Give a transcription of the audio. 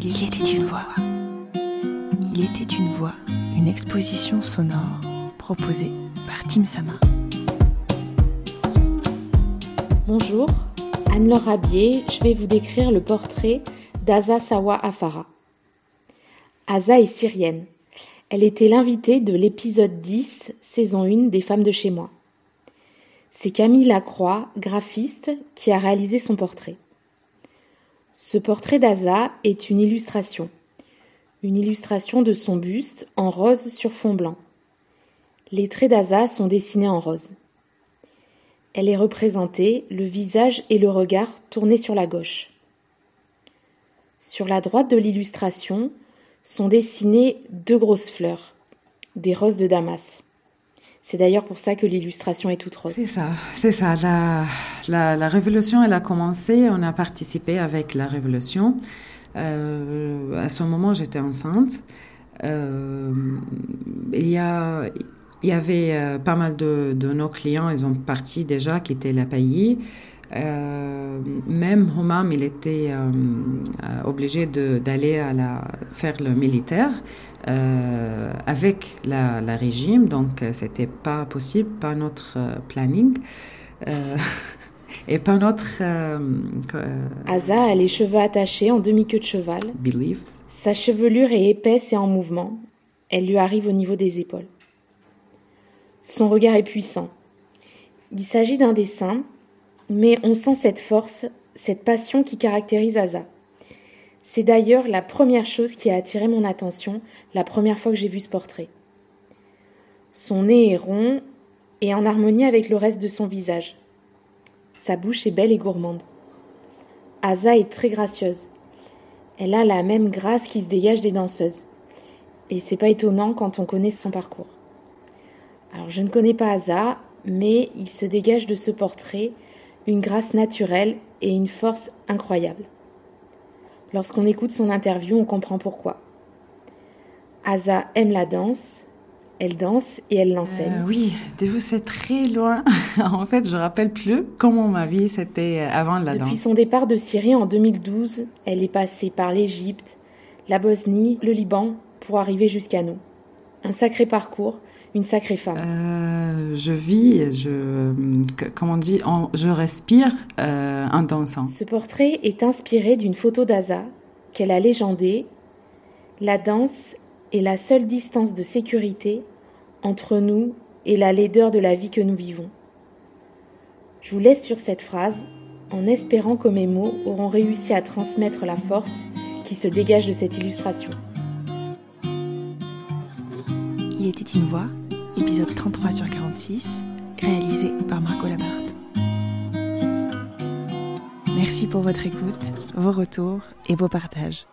Il était une voix. Il était une voix, une exposition sonore proposée par Tim Sama. Bonjour, Anne-Laure Rabier, je vais vous décrire le portrait d'Aza Sawa Afara. Aza est syrienne. Elle était l'invitée de l'épisode 10, saison 1 des Femmes de chez moi. C'est Camille Lacroix, graphiste, qui a réalisé son portrait. Ce portrait d'Aza est une illustration. Une illustration de son buste en rose sur fond blanc. Les traits d'Aza sont dessinés en rose. Elle est représentée, le visage et le regard tournés sur la gauche. Sur la droite de l'illustration sont dessinées deux grosses fleurs, des roses de Damas. C'est d'ailleurs pour ça que l'illustration est toute rose. C'est ça, c'est ça. La, la, révolution, elle a commencé, on a participé avec la révolution. Euh, à ce moment, j'étais enceinte. Euh, il, y a, il y avait euh, pas mal de, de, nos clients, ils ont parti déjà, qui étaient la pays. Euh, même Homam, il était euh, obligé d'aller à la, faire le militaire euh, avec la, la, régime, donc c'était pas possible, pas notre planning. et pas notre. Asa a les cheveux attachés en demi-queue de cheval. Believes. Sa chevelure est épaisse et en mouvement. Elle lui arrive au niveau des épaules. Son regard est puissant. Il s'agit d'un dessin mais on sent cette force, cette passion qui caractérise Asa. C'est d'ailleurs la première chose qui a attiré mon attention la première fois que j'ai vu ce portrait. Son nez est rond et en harmonie avec le reste de son visage. Sa bouche est belle et gourmande. Asa est très gracieuse. Elle a la même grâce qui se dégage des danseuses. Et c'est pas étonnant quand on connaît son parcours. Alors je ne connais pas Asa, mais il se dégage de ce portrait une grâce naturelle et une force incroyable. Lorsqu'on écoute son interview, on comprend pourquoi. Asa aime la danse, elle danse et elle l'enseigne. Euh, oui, de vous c'est très loin. en fait, je rappelle plus comment ma vie c'était avant la danse. Depuis son départ de Syrie en 2012, elle est passée par l'Égypte, la Bosnie, le Liban pour arriver jusqu'à nous. Un sacré parcours une sacrée femme euh, Je vis, je, comment on dit, je respire euh, en dansant. Ce portrait est inspiré d'une photo d'Aza qu'elle a légendée. La danse est la seule distance de sécurité entre nous et la laideur de la vie que nous vivons. Je vous laisse sur cette phrase en espérant que mes mots auront réussi à transmettre la force qui se dégage de cette illustration. Il était une voix, épisode 33 sur 46, réalisé par Marco Labarthe. Merci pour votre écoute, vos retours et vos partages.